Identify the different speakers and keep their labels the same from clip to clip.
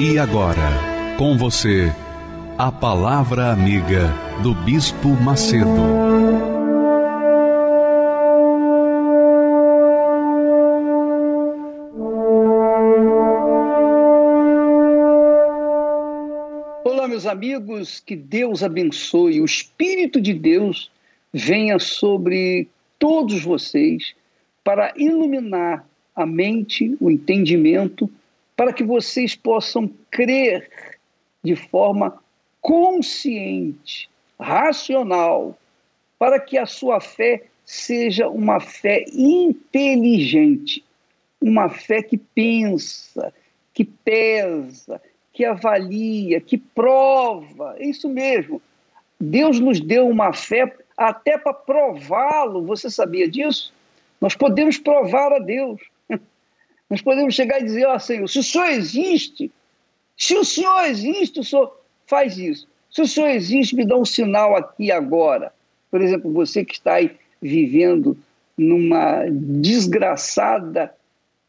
Speaker 1: E agora, com você, a Palavra Amiga do Bispo Macedo.
Speaker 2: Olá, meus amigos, que Deus abençoe, o Espírito de Deus venha sobre todos vocês para iluminar a mente, o entendimento para que vocês possam crer de forma consciente, racional, para que a sua fé seja uma fé inteligente, uma fé que pensa, que pesa, que avalia, que prova. É isso mesmo. Deus nos deu uma fé até para prová-lo. Você sabia disso? Nós podemos provar a Deus. Nós podemos chegar e dizer, ó oh, Senhor, se o Senhor existe, se o Senhor existe, o Senhor faz isso. Se o Senhor existe, me dá um sinal aqui agora. Por exemplo, você que está aí vivendo numa desgraçada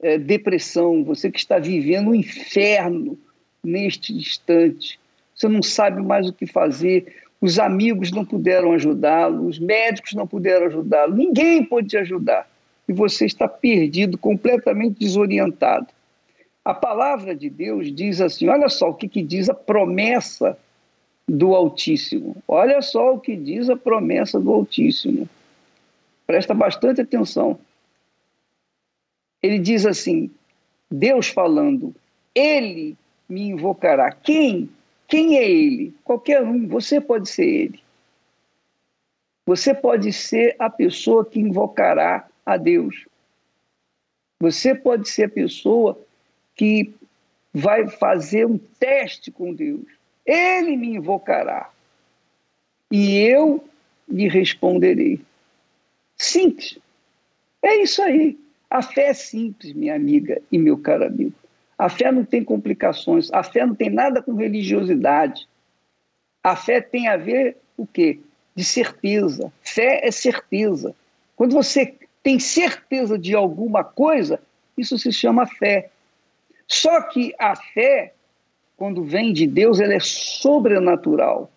Speaker 2: é, depressão, você que está vivendo um inferno neste instante, você não sabe mais o que fazer, os amigos não puderam ajudá-lo, os médicos não puderam ajudá-lo, ninguém pode te ajudar e você está perdido, completamente desorientado. A palavra de Deus diz assim: olha só o que, que diz a promessa do Altíssimo. Olha só o que diz a promessa do Altíssimo. Presta bastante atenção. Ele diz assim: Deus falando, Ele me invocará. Quem? Quem é Ele? Qualquer um, você pode ser Ele. Você pode ser a pessoa que invocará a Deus. Você pode ser a pessoa que vai fazer um teste com Deus. Ele me invocará e eu lhe responderei. Simples. É isso aí. A fé é simples, minha amiga e meu caro amigo. A fé não tem complicações. A fé não tem nada com religiosidade. A fé tem a ver o quê? De certeza. Fé é certeza. Quando você tem certeza de alguma coisa, isso se chama fé. Só que a fé, quando vem de Deus, ela é sobrenatural.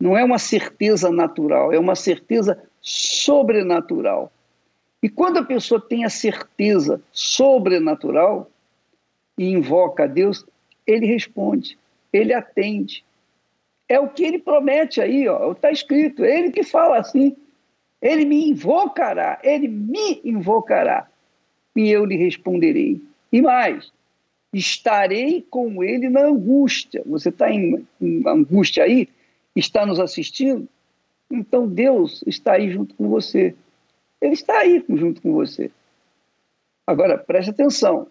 Speaker 2: Não é uma certeza natural, é uma certeza sobrenatural. E quando a pessoa tem a certeza sobrenatural e invoca a Deus, ele responde, ele atende. É o que ele promete aí, ó, está escrito, é ele que fala assim. Ele me invocará, ele me invocará, e eu lhe responderei. E mais, estarei com ele na angústia. Você está em, em angústia aí? Está nos assistindo? Então Deus está aí junto com você. Ele está aí junto com você. Agora, preste atenção.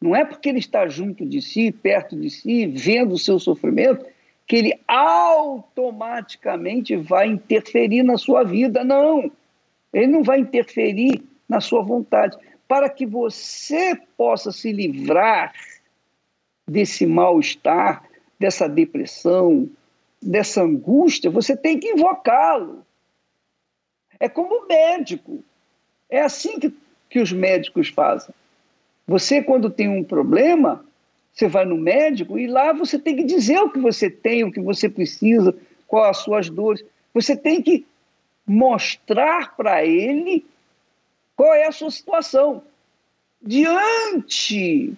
Speaker 2: Não é porque ele está junto de si, perto de si, vendo o seu sofrimento, que ele automaticamente vai interferir na sua vida. Não. Ele não vai interferir na sua vontade. Para que você possa se livrar desse mal-estar, dessa depressão, dessa angústia, você tem que invocá-lo. É como o médico. É assim que, que os médicos fazem. Você, quando tem um problema, você vai no médico e lá você tem que dizer o que você tem, o que você precisa, quais as suas dores. Você tem que mostrar para ele qual é a sua situação. Diante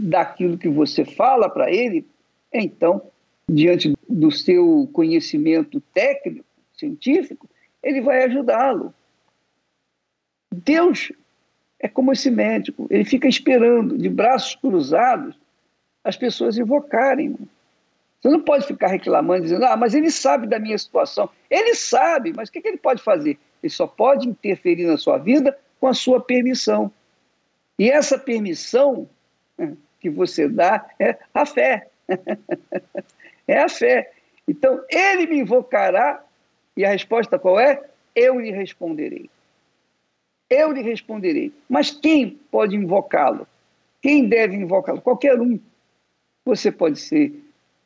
Speaker 2: daquilo que você fala para ele, então, diante do seu conhecimento técnico, científico, ele vai ajudá-lo. Deus é como esse médico, ele fica esperando, de braços cruzados, as pessoas invocarem. Você não pode ficar reclamando, dizendo, ah, mas ele sabe da minha situação. Ele sabe, mas o que, que ele pode fazer? Ele só pode interferir na sua vida com a sua permissão. E essa permissão que você dá é a fé. é a fé. Então, ele me invocará, e a resposta qual é? Eu lhe responderei. Eu lhe responderei. Mas quem pode invocá-lo? Quem deve invocá-lo? Qualquer um. Você pode ser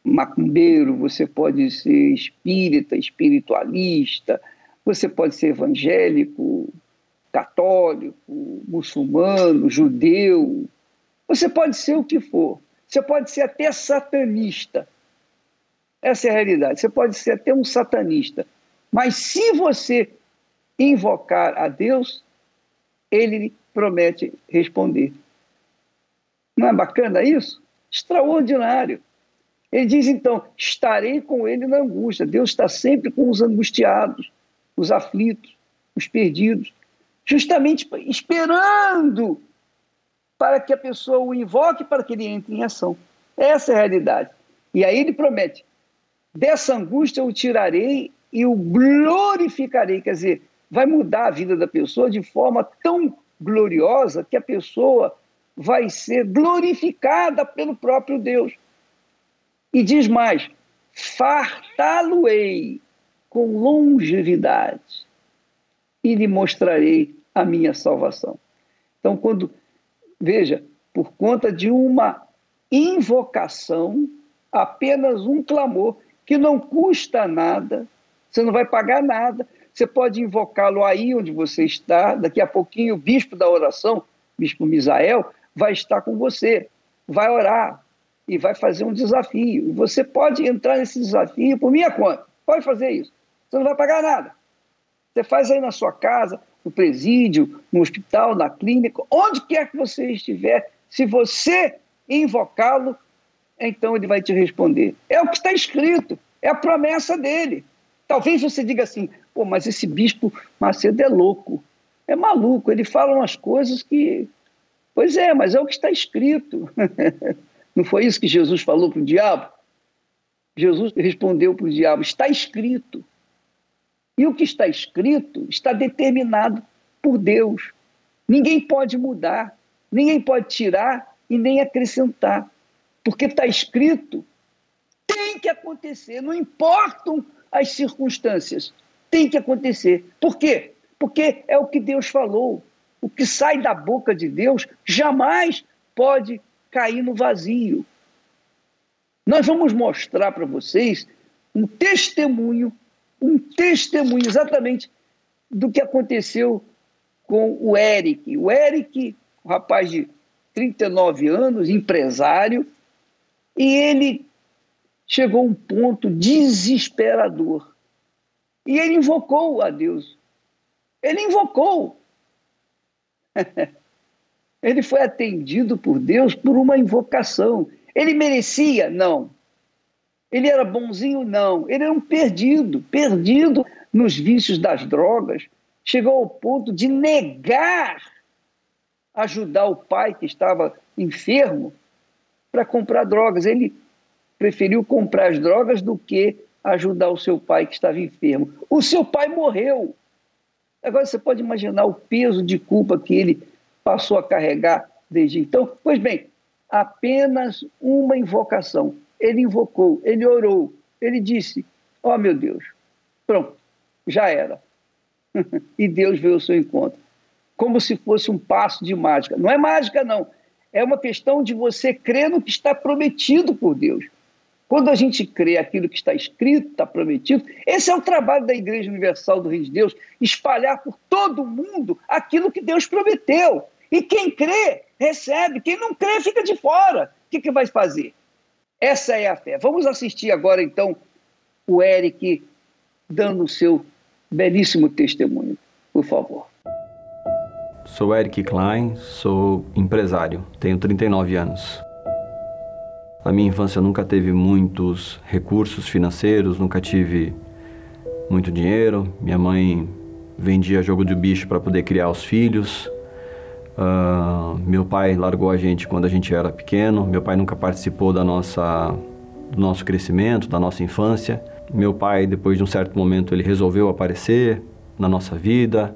Speaker 2: macumbeiro, você pode ser espírita, espiritualista, você pode ser evangélico, católico, muçulmano, judeu, você pode ser o que for. Você pode ser até satanista. Essa é a realidade. Você pode ser até um satanista. Mas se você invocar a Deus, ele promete responder. Não é bacana isso? Extraordinário. Ele diz então: estarei com ele na angústia. Deus está sempre com os angustiados, os aflitos, os perdidos, justamente esperando para que a pessoa o invoque, para que ele entre em ação. Essa é a realidade. E aí ele promete: dessa angústia eu o tirarei e o glorificarei. Quer dizer, vai mudar a vida da pessoa de forma tão gloriosa que a pessoa vai ser glorificada pelo próprio Deus. E diz mais: fartá-lo-ei com longevidade e lhe mostrarei a minha salvação. Então, quando, veja, por conta de uma invocação, apenas um clamor, que não custa nada, você não vai pagar nada, você pode invocá-lo aí onde você está, daqui a pouquinho o bispo da oração, bispo Misael, vai estar com você, vai orar e vai fazer um desafio. E você pode entrar nesse desafio por minha conta, pode fazer isso, você não vai pagar nada. Você faz aí na sua casa, no presídio, no hospital, na clínica, onde quer que você estiver, se você invocá-lo, então ele vai te responder. É o que está escrito, é a promessa dele. Talvez você diga assim, pô, mas esse bispo Macedo é louco, é maluco, ele fala umas coisas que. Pois é, mas é o que está escrito. Não foi isso que Jesus falou para o diabo? Jesus respondeu para o diabo: está escrito. E o que está escrito está determinado por Deus. Ninguém pode mudar, ninguém pode tirar e nem acrescentar. Porque está escrito, tem que acontecer, não importam as circunstâncias. Tem que acontecer. Por quê? Porque é o que Deus falou. O que sai da boca de Deus jamais pode cair no vazio. Nós vamos mostrar para vocês um testemunho, um testemunho exatamente do que aconteceu com o Eric. O Eric, um rapaz de 39 anos, empresário, e ele chegou um ponto desesperador. E ele invocou a Deus. Ele invocou. ele foi atendido por Deus por uma invocação. Ele merecia? Não. Ele era bonzinho? Não. Ele era um perdido, perdido nos vícios das drogas. Chegou ao ponto de negar ajudar o pai que estava enfermo para comprar drogas. Ele preferiu comprar as drogas do que ajudar o seu pai que estava enfermo. O seu pai morreu. Agora você pode imaginar o peso de culpa que ele passou a carregar desde então. Pois bem, apenas uma invocação. Ele invocou, ele orou, ele disse: Ó oh, meu Deus, pronto, já era. e Deus veio ao seu encontro. Como se fosse um passo de mágica. Não é mágica, não. É uma questão de você crer no que está prometido por Deus. Quando a gente crê aquilo que está escrito, está prometido, esse é o trabalho da Igreja Universal do Reino de Deus, espalhar por todo mundo aquilo que Deus prometeu. E quem crê, recebe. Quem não crê, fica de fora. O que, que vai fazer? Essa é a fé. Vamos assistir agora, então, o Eric dando o seu belíssimo testemunho, por favor.
Speaker 3: Sou Eric Klein, sou empresário, tenho 39 anos. A minha infância nunca teve muitos recursos financeiros, nunca tive muito dinheiro. Minha mãe vendia jogo de bicho para poder criar os filhos. Uh, meu pai largou a gente quando a gente era pequeno. Meu pai nunca participou da nossa, do nosso crescimento, da nossa infância. Meu pai, depois de um certo momento, ele resolveu aparecer na nossa vida,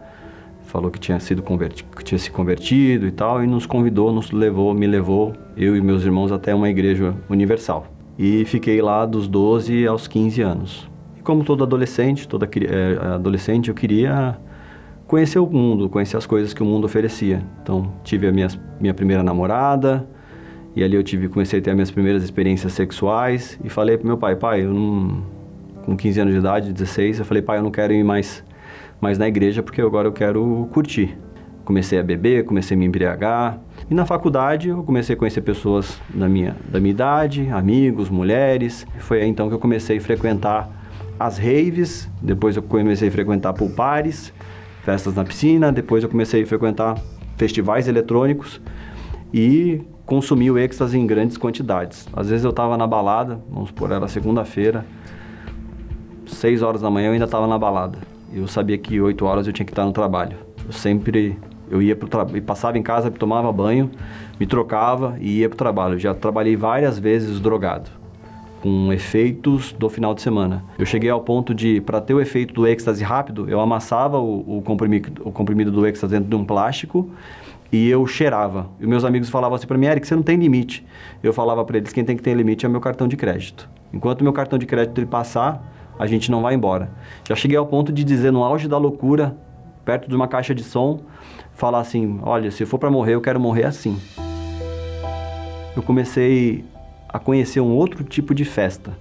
Speaker 3: falou que tinha sido converti que tinha se convertido e tal, e nos convidou, nos levou, me levou, eu e meus irmãos até uma igreja universal. E fiquei lá dos 12 aos 15 anos. E como todo adolescente, toda é, adolescente, eu queria conhecer o mundo, conhecer as coisas que o mundo oferecia. Então, tive a minha, minha primeira namorada, e ali eu tive, comecei a ter as minhas primeiras experiências sexuais, e falei pro meu pai, pai, eu não... Com 15 anos de idade, 16, eu falei, pai, eu não quero ir mais mas na igreja porque agora eu quero curtir. Comecei a beber, comecei a me embriagar. E na faculdade eu comecei a conhecer pessoas da minha, da minha idade, amigos, mulheres. Foi aí então que eu comecei a frequentar as raves, depois eu comecei a frequentar pulpares, festas na piscina, depois eu comecei a frequentar festivais eletrônicos e consumir o êxtase em grandes quantidades. Às vezes eu estava na balada, vamos por era segunda-feira, seis horas da manhã eu ainda estava na balada. Eu sabia que 8 horas eu tinha que estar no trabalho. Eu sempre eu ia pro trabalho, passava em casa, tomava banho, me trocava e ia para o trabalho. Eu já trabalhei várias vezes drogado, com efeitos do final de semana. Eu cheguei ao ponto de, para ter o efeito do êxtase rápido, eu amassava o, o, comprimido, o comprimido do êxtase dentro de um plástico e eu cheirava. E meus amigos falavam assim para mim, Eric, você não tem limite. Eu falava para eles, quem tem que ter limite é meu cartão de crédito. Enquanto meu cartão de crédito ele passar, a gente não vai embora. Já cheguei ao ponto de dizer, no auge da loucura, perto de uma caixa de som, falar assim: olha, se for para morrer, eu quero morrer assim. Eu comecei a conhecer um outro tipo de festa,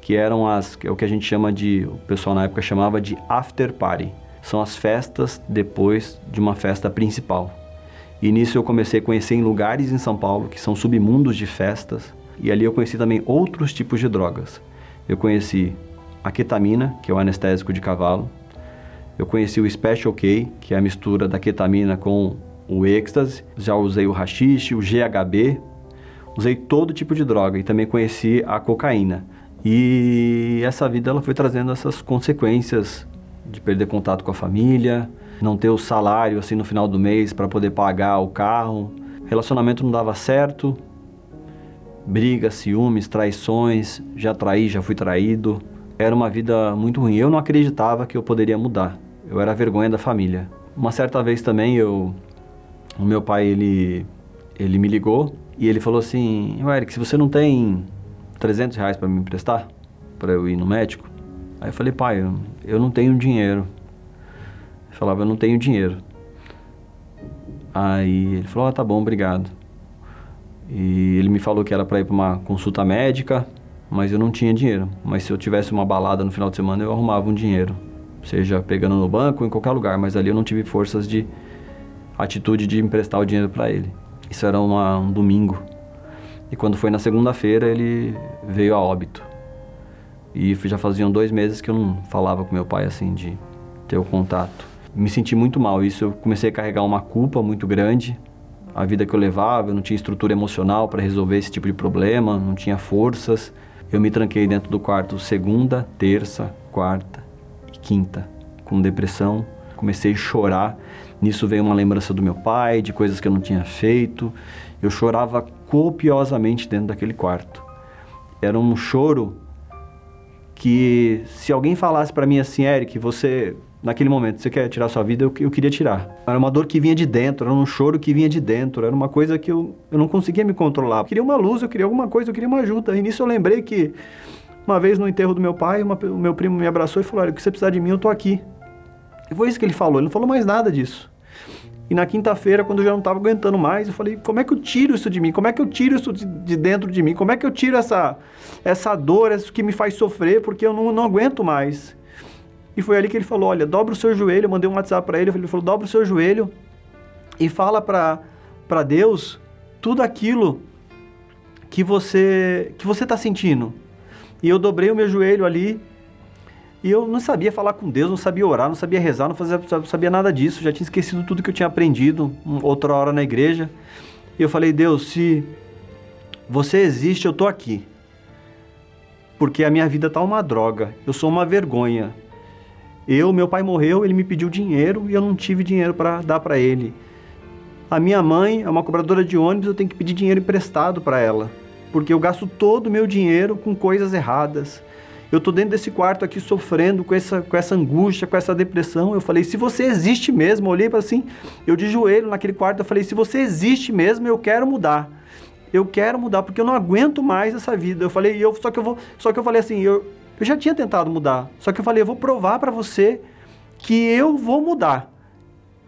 Speaker 3: que eram as, é o que a gente chama de, o pessoal na época chamava de after party. São as festas depois de uma festa principal. E nisso eu comecei a conhecer em lugares em São Paulo que são submundos de festas, e ali eu conheci também outros tipos de drogas. Eu conheci a ketamina, que é o anestésico de cavalo. Eu conheci o Special K, que é a mistura da ketamina com o êxtase. Já usei o rachixe, o GHB. Usei todo tipo de droga e também conheci a cocaína. E essa vida ela foi trazendo essas consequências de perder contato com a família, não ter o salário assim no final do mês para poder pagar o carro. Relacionamento não dava certo. Brigas, ciúmes, traições, já traí, já fui traído era uma vida muito ruim. Eu não acreditava que eu poderia mudar. Eu era a vergonha da família. Uma certa vez também eu o meu pai ele ele me ligou e ele falou assim: "Eric, se você não tem 300 reais para me emprestar para eu ir no médico?" Aí eu falei: "Pai, eu, eu não tenho dinheiro." Ele falava: "Eu não tenho dinheiro." Aí ele falou: ah, tá bom, obrigado." E ele me falou que era para ir para uma consulta médica mas eu não tinha dinheiro. Mas se eu tivesse uma balada no final de semana, eu arrumava um dinheiro, seja pegando no banco ou em qualquer lugar, mas ali eu não tive forças de atitude de emprestar o dinheiro para ele. Isso era uma, um domingo. E quando foi na segunda-feira, ele veio a óbito. E já faziam dois meses que eu não falava com meu pai assim, de ter o contato. Me senti muito mal. Isso eu comecei a carregar uma culpa muito grande. A vida que eu levava, eu não tinha estrutura emocional para resolver esse tipo de problema, não tinha forças. Eu me tranquei dentro do quarto segunda, terça, quarta e quinta, com depressão. Comecei a chorar. Nisso veio uma lembrança do meu pai, de coisas que eu não tinha feito. Eu chorava copiosamente dentro daquele quarto. Era um choro que se alguém falasse para mim assim, Eric, você naquele momento, você quer tirar sua vida, eu, eu queria tirar. Era uma dor que vinha de dentro, era um choro que vinha de dentro, era uma coisa que eu, eu não conseguia me controlar. Eu queria uma luz, eu queria alguma coisa, eu queria uma ajuda. E nisso eu lembrei que uma vez no enterro do meu pai, uma, o meu primo me abraçou e falou: Olha, o que você precisar de mim, eu tô aqui. E foi isso que ele falou, ele não falou mais nada disso. E na quinta-feira, quando eu já não estava aguentando mais, eu falei: como é que eu tiro isso de mim? Como é que eu tiro isso de, de, dentro de mim? Como é que eu tiro essa, essa dor, isso que me faz sofrer, porque eu não, não aguento mais? E foi ali que ele falou: Olha, dobra o seu joelho. Eu mandei um WhatsApp para ele. Ele falou: Dobra o seu joelho e fala para Deus tudo aquilo que você que você está sentindo. E eu dobrei o meu joelho ali. E eu não sabia falar com Deus, não sabia orar, não sabia rezar, não, fazia, não sabia nada disso. Já tinha esquecido tudo que eu tinha aprendido outra hora na igreja. E eu falei: Deus, se você existe, eu tô aqui. Porque a minha vida tá uma droga. Eu sou uma vergonha. Eu, meu pai morreu, ele me pediu dinheiro e eu não tive dinheiro para dar para ele. A minha mãe é uma cobradora de ônibus, eu tenho que pedir dinheiro emprestado para ela, porque eu gasto todo o meu dinheiro com coisas erradas. Eu tô dentro desse quarto aqui sofrendo com essa, com essa angústia, com essa depressão. Eu falei, se você existe mesmo, olhei para assim, eu de joelho naquele quarto, eu falei, se você existe mesmo, eu quero mudar. Eu quero mudar porque eu não aguento mais essa vida. Eu falei, eu só que eu vou, só que eu falei assim, eu, eu já tinha tentado mudar, só que eu falei, eu vou provar para você que eu vou mudar.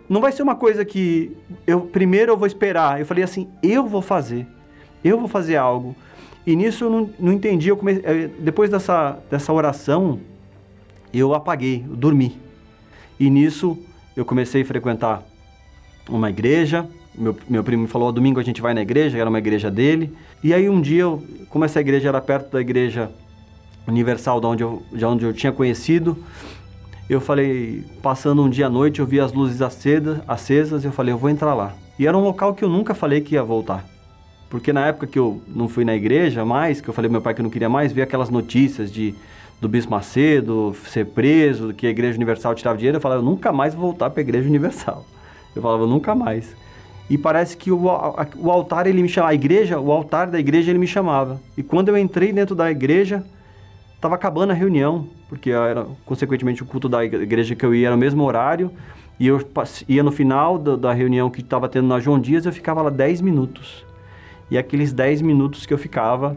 Speaker 3: Não vai ser uma coisa que eu primeiro eu vou esperar. Eu falei assim, eu vou fazer. Eu vou fazer algo. E nisso eu não, não entendi. Eu comecei, eh, depois dessa, dessa oração, eu apaguei, eu dormi. E nisso eu comecei a frequentar uma igreja. Meu, meu primo me falou: domingo a gente vai na igreja, era uma igreja dele. E aí um dia, eu, como essa igreja era perto da igreja universal, de onde eu, de onde eu tinha conhecido, eu falei, passando um dia à noite, eu vi as luzes acesas, acesas eu falei, eu vou entrar lá. E era um local que eu nunca falei que ia voltar. Porque na época que eu não fui na igreja mais, que eu falei meu pai que eu não queria mais, vi aquelas notícias de do Bispo Macedo ser preso, que a Igreja Universal tirava dinheiro, eu falava, eu nunca mais vou voltar para a Igreja Universal. Eu falava, nunca mais. E parece que o, o altar, ele me chamava, a igreja, o altar da igreja, ele me chamava. E quando eu entrei dentro da igreja, estava acabando a reunião, porque era, consequentemente, o culto da igreja que eu ia era o mesmo horário, e eu ia no final da, da reunião que estava tendo na João Dias, eu ficava lá 10 minutos. E aqueles 10 minutos que eu ficava,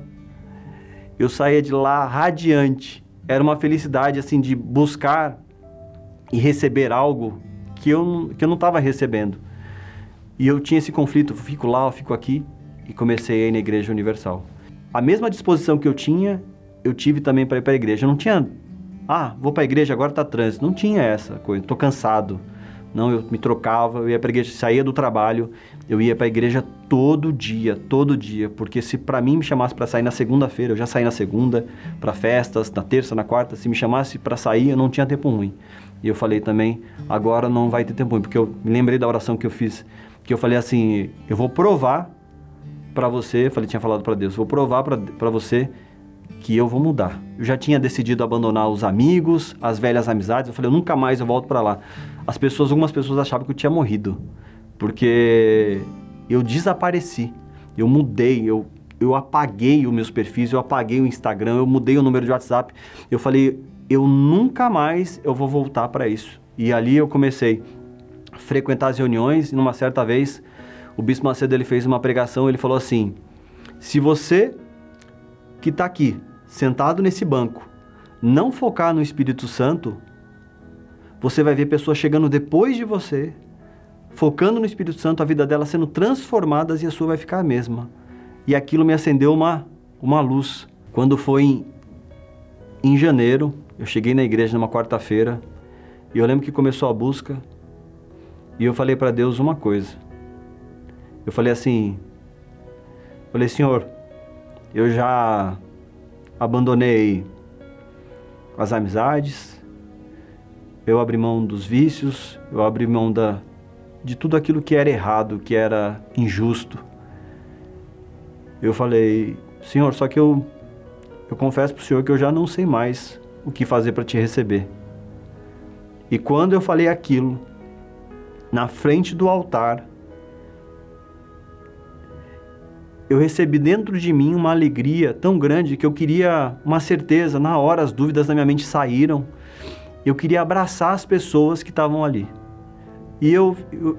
Speaker 3: eu saía de lá radiante. Era uma felicidade, assim, de buscar e receber algo que eu, que eu não estava recebendo. E eu tinha esse conflito, fico lá, fico aqui, e comecei a ir na Igreja Universal. A mesma disposição que eu tinha, eu tive também para ir para a igreja. Eu não tinha, ah, vou para a igreja, agora está trânsito. Não tinha essa coisa, estou cansado. Não, eu me trocava, eu ia para a igreja, saía do trabalho, eu ia para a igreja todo dia, todo dia, porque se para mim me chamasse para sair na segunda-feira, eu já saí na segunda, para festas, na terça, na quarta, se me chamasse para sair, eu não tinha tempo ruim. E eu falei também, agora não vai ter tempo ruim, porque eu me lembrei da oração que eu fiz, que eu falei assim, eu vou provar para você, falei, tinha falado para Deus, vou provar para você que eu vou mudar. Eu já tinha decidido abandonar os amigos, as velhas amizades. Eu falei, eu nunca mais eu volto para lá. As pessoas, algumas pessoas achavam que eu tinha morrido, porque eu desapareci. Eu mudei, eu eu apaguei os meus perfis, eu apaguei o Instagram, eu mudei o número de WhatsApp. Eu falei, eu nunca mais eu vou voltar para isso. E ali eu comecei a frequentar as reuniões e numa certa vez o Bispo Macedo ele fez uma pregação, ele falou assim: "Se você que está aqui sentado nesse banco, não focar no Espírito Santo, você vai ver pessoas chegando depois de você, focando no Espírito Santo, a vida dela sendo transformadas e a sua vai ficar a mesma. E aquilo me acendeu uma, uma luz. Quando foi em, em janeiro, eu cheguei na igreja numa quarta-feira e eu lembro que começou a busca e eu falei para Deus uma coisa. Eu falei assim, falei, Senhor, eu já abandonei as amizades, eu abri mão dos vícios, eu abri mão da, de tudo aquilo que era errado, que era injusto. Eu falei, Senhor, só que eu, eu confesso para o Senhor que eu já não sei mais o que fazer para te receber. E quando eu falei aquilo, na frente do altar, eu recebi dentro de mim uma alegria tão grande que eu queria uma certeza. Na hora, as dúvidas na minha mente saíram. Eu queria abraçar as pessoas que estavam ali. E eu, eu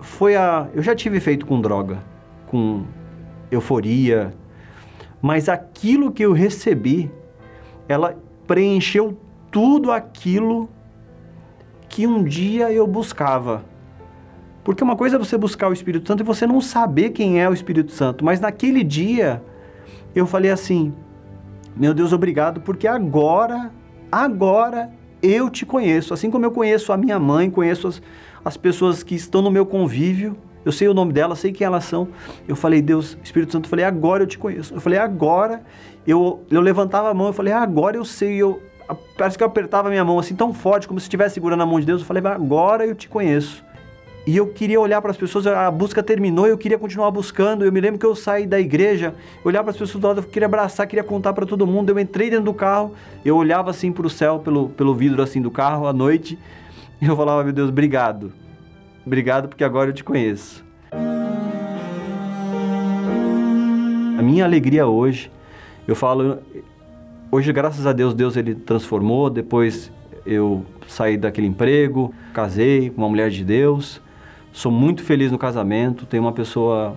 Speaker 3: foi a, eu já tive feito com droga, com euforia, mas aquilo que eu recebi, ela preencheu tudo aquilo que um dia eu buscava. Porque uma coisa é você buscar o Espírito Santo e você não saber quem é o Espírito Santo. Mas naquele dia eu falei assim: Meu Deus, obrigado, porque agora, agora eu te conheço. Assim como eu conheço a minha mãe, conheço as, as pessoas que estão no meu convívio. Eu sei o nome delas, sei quem elas são. Eu falei, Deus, Espírito Santo, eu falei, agora eu te conheço. Eu falei, agora. Eu, eu levantava a mão, eu falei, agora eu sei. Eu, parece que eu apertava a minha mão assim tão forte, como se estivesse segurando a mão de Deus. Eu falei, agora eu te conheço. E eu queria olhar para as pessoas, a busca terminou, eu queria continuar buscando. Eu me lembro que eu saí da igreja, olhava para as pessoas do lado, eu queria abraçar, queria contar para todo mundo. Eu entrei dentro do carro, eu olhava assim para o céu, pelo, pelo vidro assim do carro à noite, e eu falava: Meu Deus, obrigado. Obrigado porque agora eu te conheço. A minha alegria hoje, eu falo, Hoje, graças a Deus, Deus ele transformou. Depois eu saí daquele emprego, casei com uma mulher de Deus. Sou muito feliz no casamento. Tenho uma pessoa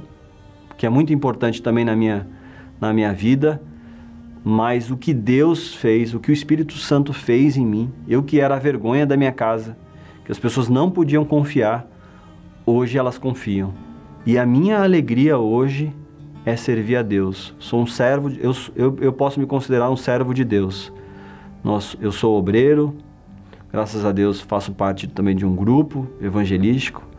Speaker 3: que é muito importante também na minha, na minha vida. Mas o que Deus fez, o que o Espírito Santo fez em mim, eu que era a vergonha da minha casa, que as pessoas não podiam confiar, hoje elas confiam. E a minha alegria hoje é servir a Deus. Sou um servo, eu, eu, eu posso me considerar um servo de Deus. Nós, eu sou obreiro, graças a Deus faço parte também de um grupo evangelístico.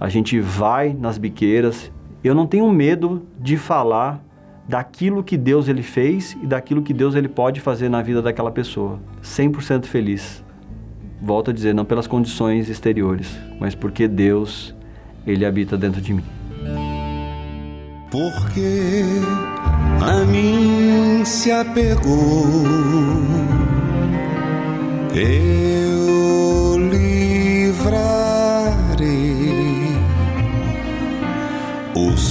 Speaker 3: A gente vai nas biqueiras. Eu não tenho medo de falar daquilo que Deus ele fez e daquilo que Deus ele pode fazer na vida daquela pessoa. 100% feliz. Volto a dizer, não pelas condições exteriores, mas porque Deus ele habita dentro de mim
Speaker 4: porque a mim se apegou.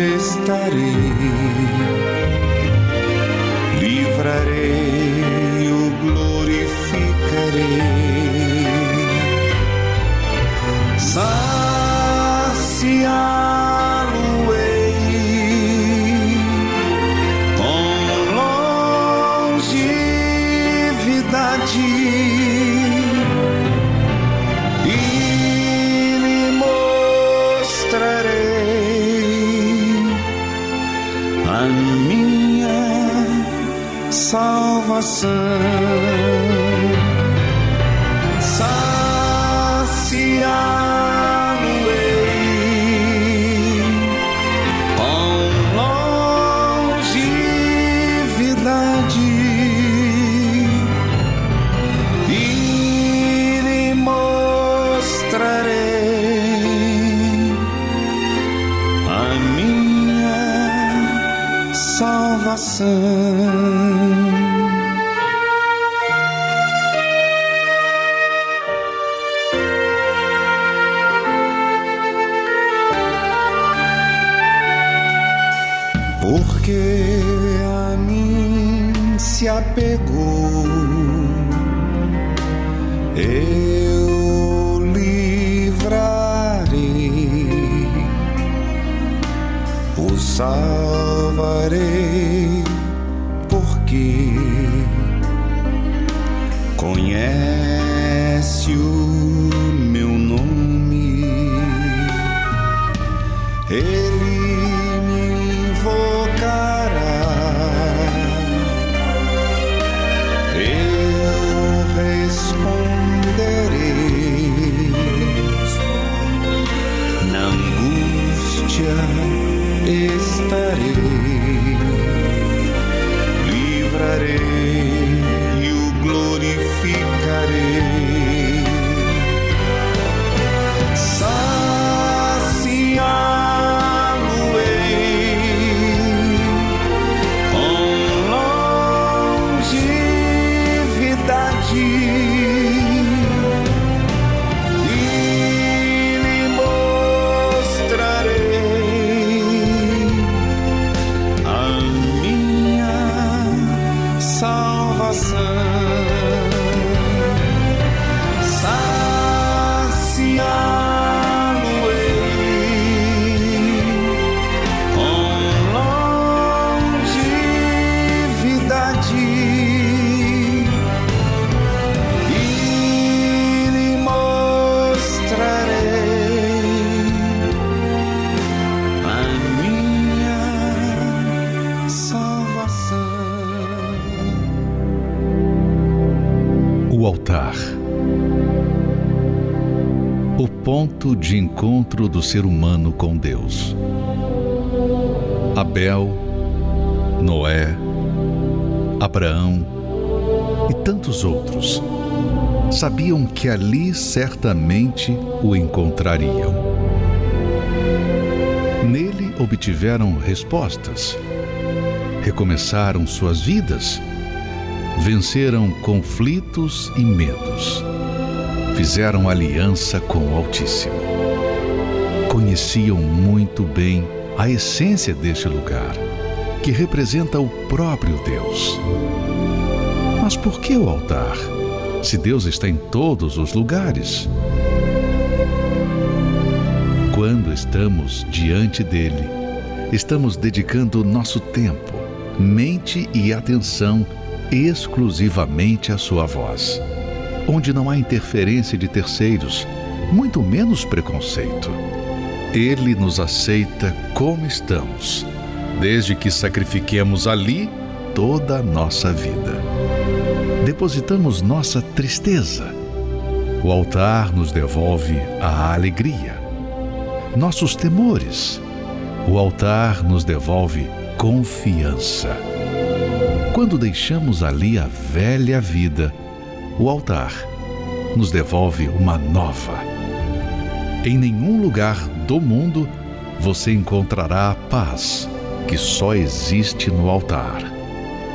Speaker 4: estarei, livrarei, o glorificarei. Saciá-lo-ei salvação.
Speaker 1: Encontro do ser humano com Deus. Abel, Noé, Abraão,
Speaker 5: e tantos outros sabiam que ali certamente o encontrariam. Nele obtiveram respostas, recomeçaram suas vidas, venceram conflitos e medos, fizeram aliança com o Altíssimo. Conheciam muito bem a essência deste lugar, que representa o próprio Deus. Mas por que o altar? se Deus está em todos os lugares? Quando estamos diante dele, estamos dedicando nosso tempo, mente e atenção exclusivamente à sua voz, onde não há interferência de terceiros, muito menos preconceito. Ele nos aceita como estamos, desde que sacrifiquemos ali toda a nossa vida depositamos nossa tristeza. O altar nos devolve a alegria. Nossos temores. O altar nos devolve confiança. Quando deixamos ali a velha vida, o altar nos devolve uma nova. Em nenhum lugar do mundo você encontrará a paz que só existe no altar.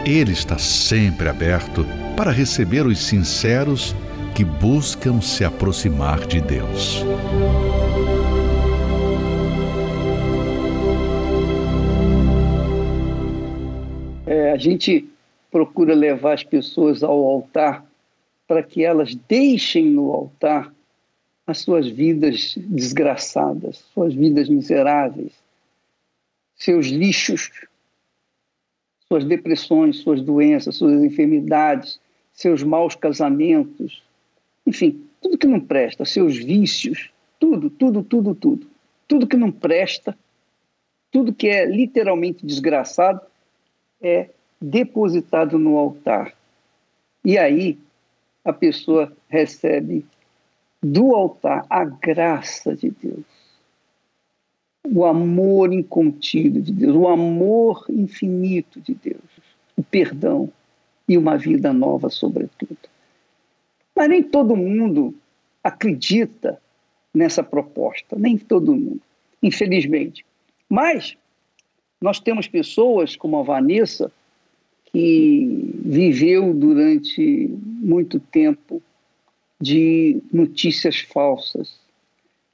Speaker 5: Ele está sempre aberto para receber os sinceros que buscam se aproximar de Deus.
Speaker 2: É, a gente procura levar as pessoas ao altar para que elas deixem no altar as suas vidas desgraçadas, suas vidas miseráveis, seus lixos, suas depressões, suas doenças, suas enfermidades, seus maus casamentos, enfim, tudo que não presta, seus vícios, tudo, tudo, tudo, tudo. Tudo que não presta, tudo que é literalmente desgraçado, é depositado no altar. E aí a pessoa recebe do altar a graça de Deus, o amor incontido de Deus, o amor infinito de Deus, o perdão, e uma vida nova, sobretudo. Mas nem todo mundo acredita nessa proposta, nem todo mundo, infelizmente. Mas nós temos pessoas como a Vanessa, que viveu durante muito tempo de notícias falsas.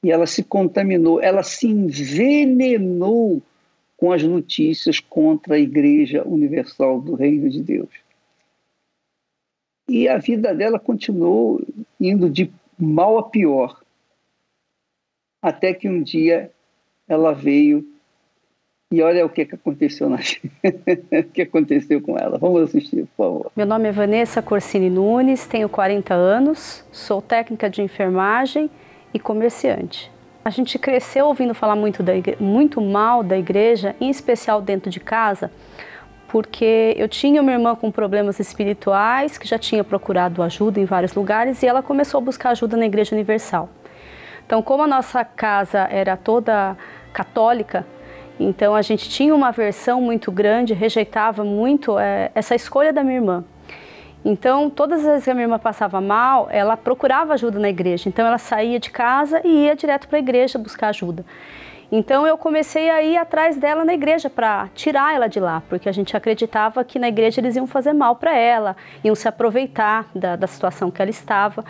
Speaker 2: E ela se contaminou, ela se envenenou com as notícias contra a Igreja Universal do Reino de Deus. E a vida dela continuou indo de mal a pior. Até que um dia ela veio e olha o que, aconteceu na o que aconteceu com ela. Vamos assistir, por favor.
Speaker 6: Meu nome é Vanessa Corsini Nunes, tenho 40 anos, sou técnica de enfermagem e comerciante. A gente cresceu ouvindo falar muito, da muito mal da igreja, em especial dentro de casa, porque eu tinha uma irmã com problemas espirituais, que já tinha procurado ajuda em vários lugares, e ela começou a buscar ajuda na Igreja Universal. Então, como a nossa casa era toda católica, então a gente tinha uma aversão muito grande, rejeitava muito é, essa escolha da minha irmã. Então, todas as vezes que a minha irmã passava mal, ela procurava ajuda na igreja. Então, ela saía de casa e ia direto para a igreja buscar ajuda. Então eu comecei a ir atrás dela na igreja para tirar ela de lá, porque a gente acreditava que na igreja eles iam fazer mal para ela, iam se aproveitar da, da situação que ela estava.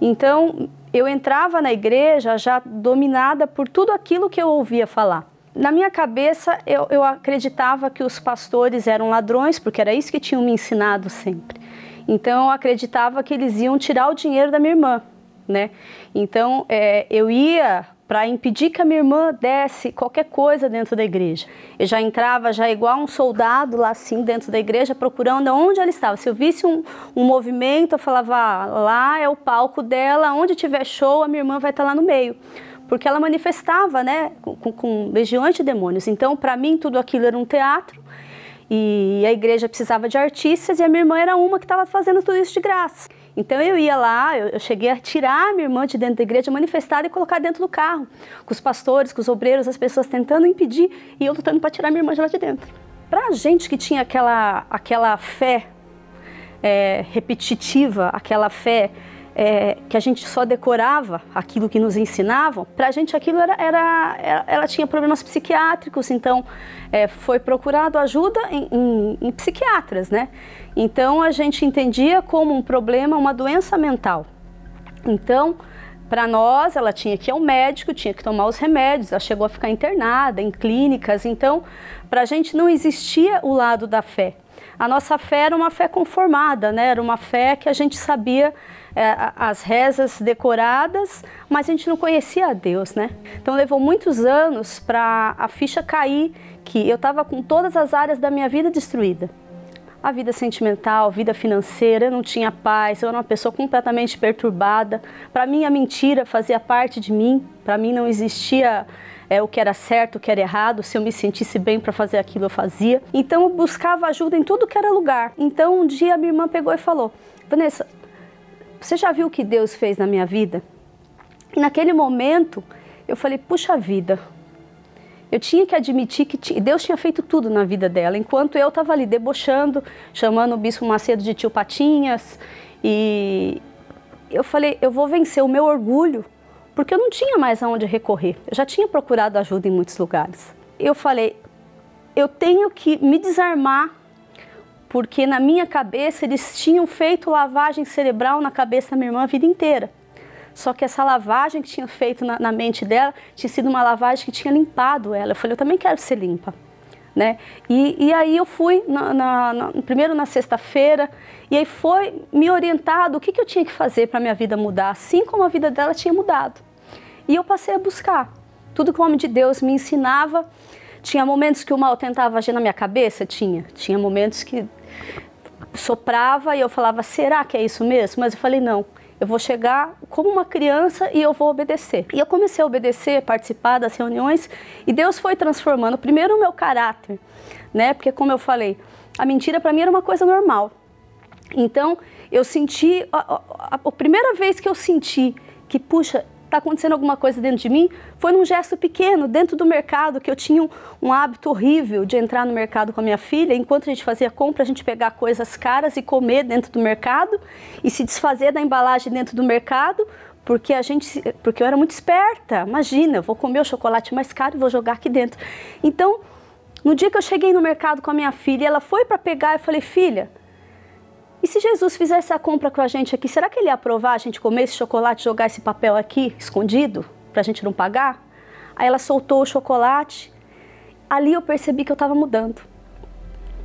Speaker 6: Então eu entrava na igreja já dominada por tudo aquilo que eu ouvia falar. Na minha cabeça, eu, eu acreditava que os pastores eram ladrões, porque era isso que tinham me ensinado sempre. Então eu acreditava que eles iam tirar o dinheiro da minha irmã, né? Então é, eu ia para impedir que a minha irmã desse qualquer coisa dentro da igreja. Eu já entrava já igual um soldado lá assim dentro da igreja procurando onde ela estava. Se eu visse um, um movimento, eu falava, ah, lá é o palco dela, onde tiver show, a minha irmã vai estar lá no meio. Porque ela manifestava, né, com, com legiões de demônios. Então, para mim, tudo aquilo era um teatro e a igreja precisava de artistas e a minha irmã era uma que estava fazendo tudo isso de graça. Então eu ia lá, eu, eu cheguei a tirar a minha irmã de dentro da igreja, manifestada e colocar dentro do carro, com os pastores, com os obreiros, as pessoas tentando impedir e eu lutando para tirar a minha irmã de lá de dentro. Para a gente que tinha aquela, aquela fé é, repetitiva, aquela fé é, que a gente só decorava aquilo que nos ensinavam, para a gente aquilo era, era, ela tinha problemas psiquiátricos, então é, foi procurado ajuda em, em, em, psiquiatras, né? Então a gente entendia como um problema, uma doença mental. Então, para nós, ela tinha que ir ao médico, tinha que tomar os remédios, ela chegou a ficar internada em clínicas, então para a gente não existia o lado da fé. A nossa fé era uma fé conformada, né? Era uma fé que a gente sabia as rezas decoradas, mas a gente não conhecia a Deus, né? Então levou muitos anos para a ficha cair que eu estava com todas as áreas da minha vida destruída. A vida sentimental, a vida financeira, eu não tinha paz, eu era uma pessoa completamente perturbada. Para mim, a mentira fazia parte de mim, para mim não existia é, o que era certo, o que era errado, se eu me sentisse bem para fazer aquilo, eu fazia. Então, eu buscava ajuda em tudo que era lugar. Então, um dia, a minha irmã pegou e falou: Vanessa, você já viu o que Deus fez na minha vida? E naquele momento eu falei: puxa vida, eu tinha que admitir que Deus tinha feito tudo na vida dela, enquanto eu estava ali debochando, chamando o bispo Macedo de tio Patinhas. E eu falei: eu vou vencer o meu orgulho, porque eu não tinha mais aonde recorrer. Eu já tinha procurado ajuda em muitos lugares. Eu falei: eu tenho que me desarmar porque na minha cabeça eles tinham feito lavagem cerebral na cabeça da minha irmã a vida inteira. Só que essa lavagem que tinham feito na, na, mente dela tinha sido uma lavagem que tinha limpado ela. Eu falei, eu também quero ser limpa. Né? E, e aí eu fui, na, na, na, primeiro na sexta-feira, e aí foi me orientado o que, que eu tinha que fazer para minha vida mudar, assim como a vida dela tinha mudado. E eu passei a buscar. Tudo que o homem de Deus me ensinava, tinha momentos que o mal tentava agir na minha cabeça? Tinha. Tinha momentos que soprava e eu falava, será que é isso mesmo? Mas eu falei, não, eu vou chegar como uma criança e eu vou obedecer. E eu comecei a obedecer, participar das reuniões e Deus foi transformando primeiro o meu caráter, né? Porque como eu falei, a mentira para mim era uma coisa normal. Então, eu senti a, a, a, a primeira vez que eu senti que, puxa, está acontecendo alguma coisa dentro de mim, foi num gesto pequeno, dentro do mercado, que eu tinha um, um, hábito horrível de entrar no mercado com a minha filha. Enquanto a gente fazia compra, a gente pegar coisas caras e comer dentro do mercado e se desfazer da embalagem dentro do mercado, porque a gente, porque eu era muito esperta. Imagina, eu vou comer o chocolate mais caro e vou jogar aqui dentro. Então, no dia que eu cheguei no mercado com a minha filha, ela foi para pegar, eu falei: "Filha, e se Jesus fizesse a compra com a gente aqui, será que ele ia aprovar a gente comer esse chocolate, jogar esse papel aqui escondido para a gente não pagar? Aí ela soltou o chocolate. Ali eu percebi que eu estava mudando.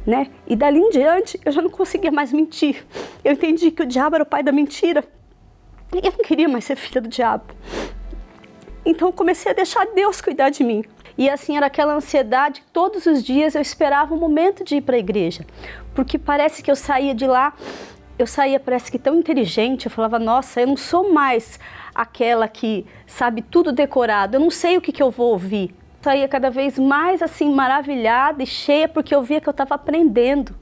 Speaker 6: Né? E dali em diante eu já não conseguia mais mentir. Eu entendi que o diabo era o pai da mentira. E eu não queria mais ser filha do diabo. Então eu comecei a deixar Deus cuidar de mim. E assim era aquela ansiedade, todos os dias eu esperava o momento de ir para a igreja, porque parece que eu saía de lá, eu saía parece que tão inteligente, eu falava, nossa, eu não sou mais aquela que sabe tudo decorado, eu não sei o que, que eu vou ouvir. Saía cada vez mais assim maravilhada e cheia porque eu via que eu estava aprendendo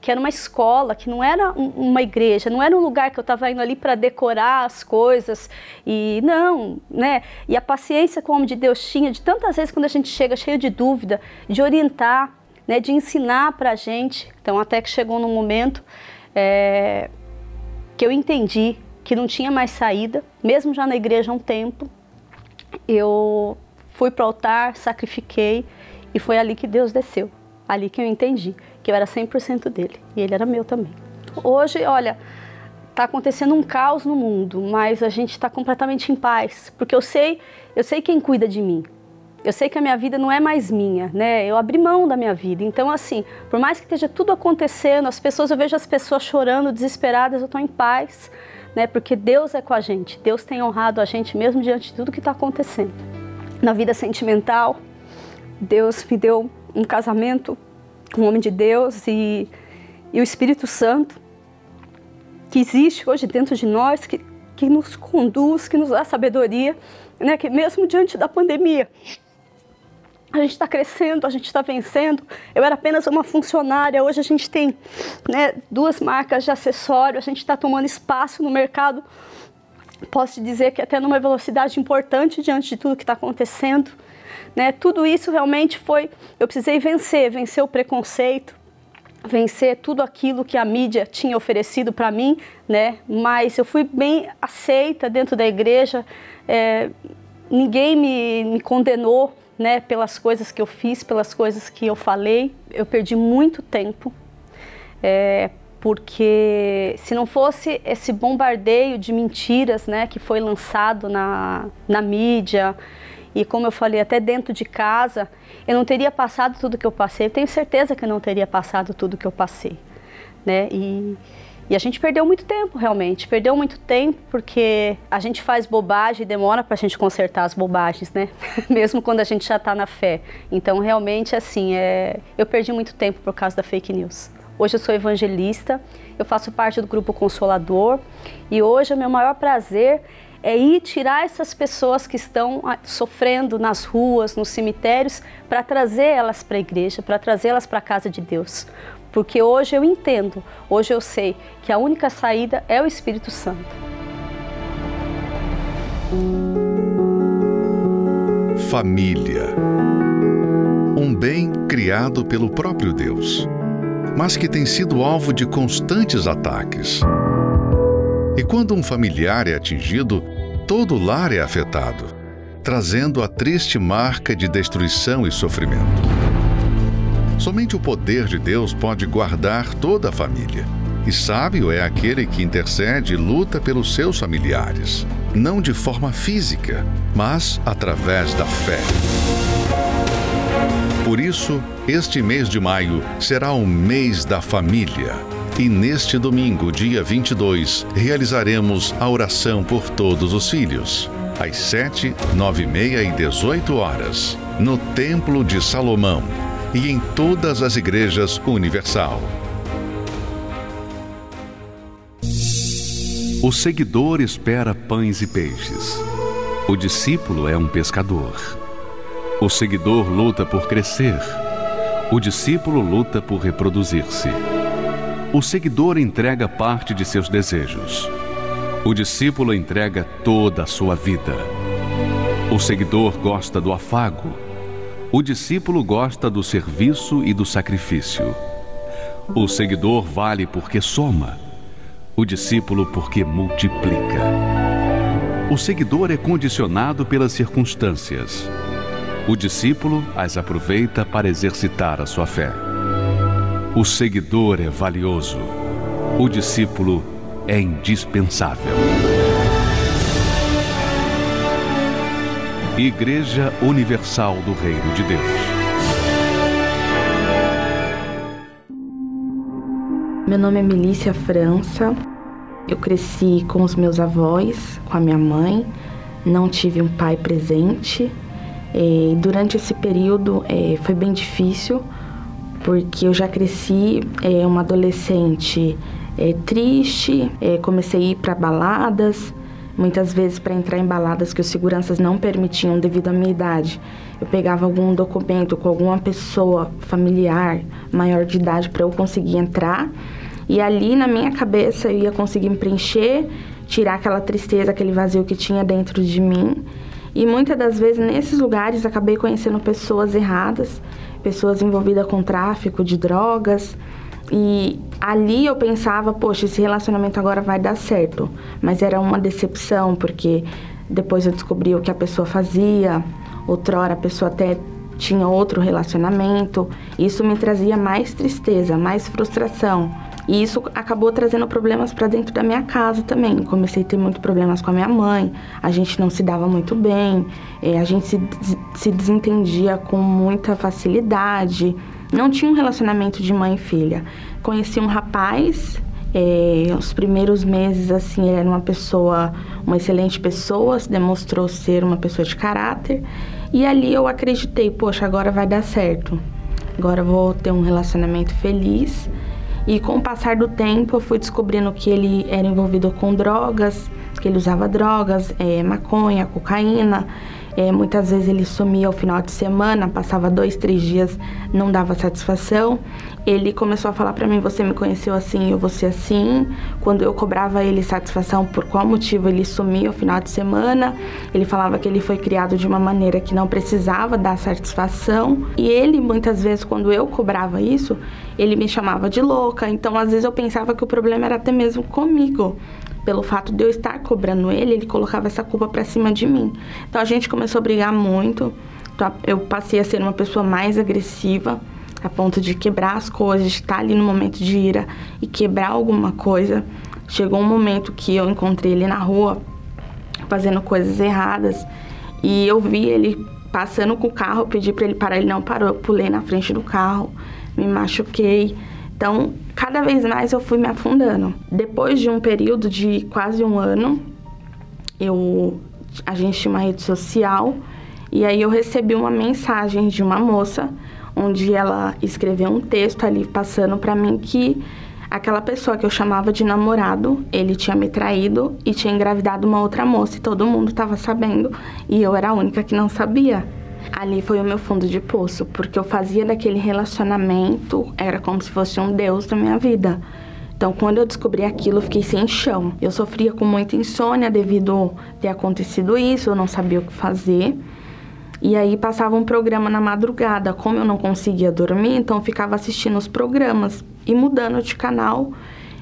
Speaker 6: que era uma escola, que não era um, uma igreja, não era um lugar que eu estava indo ali para decorar as coisas e não, né? E a paciência que o homem de Deus tinha de tantas vezes quando a gente chega cheio de dúvida, de orientar, né? De ensinar para a gente. Então até que chegou num momento é, que eu entendi que não tinha mais saída, mesmo já na igreja há um tempo, eu fui para o altar, sacrifiquei e foi ali que Deus desceu, ali que eu entendi que eu era 100% dele e ele era meu também. Hoje, olha, está acontecendo um caos no mundo, mas a gente está completamente em paz, porque eu sei, eu sei quem cuida de mim. Eu sei que a minha vida não é mais minha, né? Eu abri mão da minha vida. Então, assim, por mais que esteja tudo acontecendo, as pessoas, eu vejo as pessoas chorando, desesperadas, eu estou em paz, né? Porque Deus é com a gente. Deus tem honrado a gente mesmo diante de tudo que está acontecendo. Na vida sentimental, Deus me deu um casamento um homem de Deus e, e o Espírito Santo que existe hoje dentro de nós, que, que nos conduz, que nos dá sabedoria, né? que mesmo diante da pandemia, a gente está crescendo, a gente está vencendo. Eu era apenas uma funcionária, hoje a gente tem né, duas marcas de acessório, a gente está tomando espaço no mercado. Posso te dizer que até numa velocidade importante diante de tudo que está acontecendo. Né? Tudo isso realmente foi, eu precisei vencer, vencer o preconceito, vencer tudo aquilo que a mídia tinha oferecido para mim, né? Mas eu fui bem aceita dentro da igreja. É, ninguém me, me condenou, né? Pelas coisas que eu fiz, pelas coisas que eu falei. Eu perdi muito tempo. É, porque se não fosse esse bombardeio de mentiras, né, que foi lançado na, na mídia, e como eu falei, até dentro de casa, eu não teria passado tudo que eu passei. Eu tenho certeza que eu não teria passado tudo que eu passei, né? E, e a gente perdeu muito tempo, realmente. Perdeu muito tempo porque a gente faz bobagem e demora para a gente consertar as bobagens, né? Mesmo quando a gente já está na fé. Então, realmente, assim, é... eu perdi muito tempo por causa da fake news. Hoje eu sou evangelista, eu faço parte do grupo Consolador e hoje o meu maior prazer é ir tirar essas pessoas que estão ah, sofrendo nas ruas, nos cemitérios, para trazer elas para a igreja, para trazê-las para a casa de Deus. Porque hoje eu entendo, hoje eu sei que a única saída é o Espírito Santo.
Speaker 5: Família. Um bem criado pelo próprio Deus, mas que tem sido alvo de constantes ataques. E quando um familiar é atingido, todo o lar é afetado, trazendo a triste marca de destruição e sofrimento. Somente o poder de Deus pode guardar toda a família. E sábio é aquele que intercede e luta pelos seus familiares, não de forma física, mas através da fé. Por isso, este mês de maio será o mês da família e neste domingo, dia 22, realizaremos a oração por todos os filhos. Às 7, 9 e meia e 18 horas, no Templo de Salomão e em todas as igrejas universal.
Speaker 1: O seguidor espera pães e peixes. O discípulo é um pescador. O seguidor luta por crescer. O discípulo luta por reproduzir-se. O seguidor entrega parte de seus desejos. O discípulo entrega toda a sua vida. O seguidor gosta do afago. O discípulo gosta do serviço e do sacrifício. O seguidor vale porque soma. O discípulo porque multiplica. O seguidor é condicionado pelas circunstâncias. O discípulo as aproveita para exercitar a sua fé. O seguidor é valioso, o discípulo é indispensável. Igreja Universal do Reino de Deus.
Speaker 7: Meu nome é Melícia França. Eu cresci com os meus avós, com a minha mãe. Não tive um pai presente. E durante esse período é, foi bem difícil porque eu já cresci é, uma adolescente é, triste, comecei a ir para baladas, muitas vezes para entrar em baladas que os seguranças não permitiam devido à minha idade. Eu pegava algum documento com alguma pessoa familiar maior de idade para eu conseguir entrar e ali na minha cabeça eu ia conseguir me preencher, tirar aquela tristeza, aquele vazio que tinha dentro de mim. E muitas das vezes nesses lugares acabei conhecendo pessoas erradas, pessoas envolvidas com tráfico de drogas. E ali eu pensava, poxa, esse relacionamento agora vai dar certo. Mas era uma decepção, porque depois eu descobri o que a pessoa fazia, outrora a pessoa até tinha outro relacionamento. Isso me trazia mais tristeza, mais frustração. E isso acabou trazendo problemas para dentro da minha casa também. Comecei a ter muitos problemas com a minha mãe, a gente não se dava muito bem, é, a gente se, se desentendia com muita facilidade. Não tinha um relacionamento de mãe e filha. Conheci um rapaz é, os primeiros meses, assim, ele era uma pessoa, uma excelente pessoa, se demonstrou ser uma pessoa de caráter. E ali eu acreditei, poxa, agora vai dar certo. Agora eu vou ter um relacionamento feliz. E com o passar do tempo, eu fui descobrindo que ele era envolvido com drogas, que ele usava drogas, é, maconha, cocaína. É, muitas vezes ele sumia ao final de semana, passava dois, três dias, não dava satisfação. Ele começou a falar para mim: Você me conheceu assim, eu ser assim. Quando eu cobrava ele satisfação por qual motivo ele sumia ao final de semana, ele falava que ele foi criado de uma maneira que não precisava dar satisfação. E ele, muitas vezes, quando eu cobrava isso, ele me chamava de louca. Então, às vezes, eu pensava que o problema era até mesmo comigo pelo fato de eu estar cobrando ele, ele colocava essa culpa para cima de mim. Então a gente começou a brigar muito. Então, eu passei a ser uma pessoa mais agressiva, a ponto de quebrar as coisas, de estar ali no momento de ira e quebrar alguma coisa. Chegou um momento que eu encontrei ele na rua fazendo coisas erradas e eu vi ele passando com o carro, pedi para ele parar, ele não parou, eu pulei na frente do carro, me machuquei. Então, cada vez mais eu fui me afundando. Depois de um período de quase um ano, eu a gente tinha uma rede social e aí eu recebi uma mensagem de uma moça onde ela escreveu um texto ali passando para mim que aquela pessoa que eu chamava de namorado, ele tinha me traído e tinha engravidado uma outra moça e todo mundo estava sabendo e eu era a única que não sabia. Ali foi o meu fundo de poço, porque eu fazia daquele relacionamento, era como se fosse um deus da minha vida. Então, quando eu descobri aquilo, eu fiquei sem chão. Eu sofria com muita insônia devido ter acontecido isso, eu não sabia o que fazer. E aí passava um programa na madrugada. Como eu não conseguia dormir, então eu ficava assistindo os programas e mudando de canal.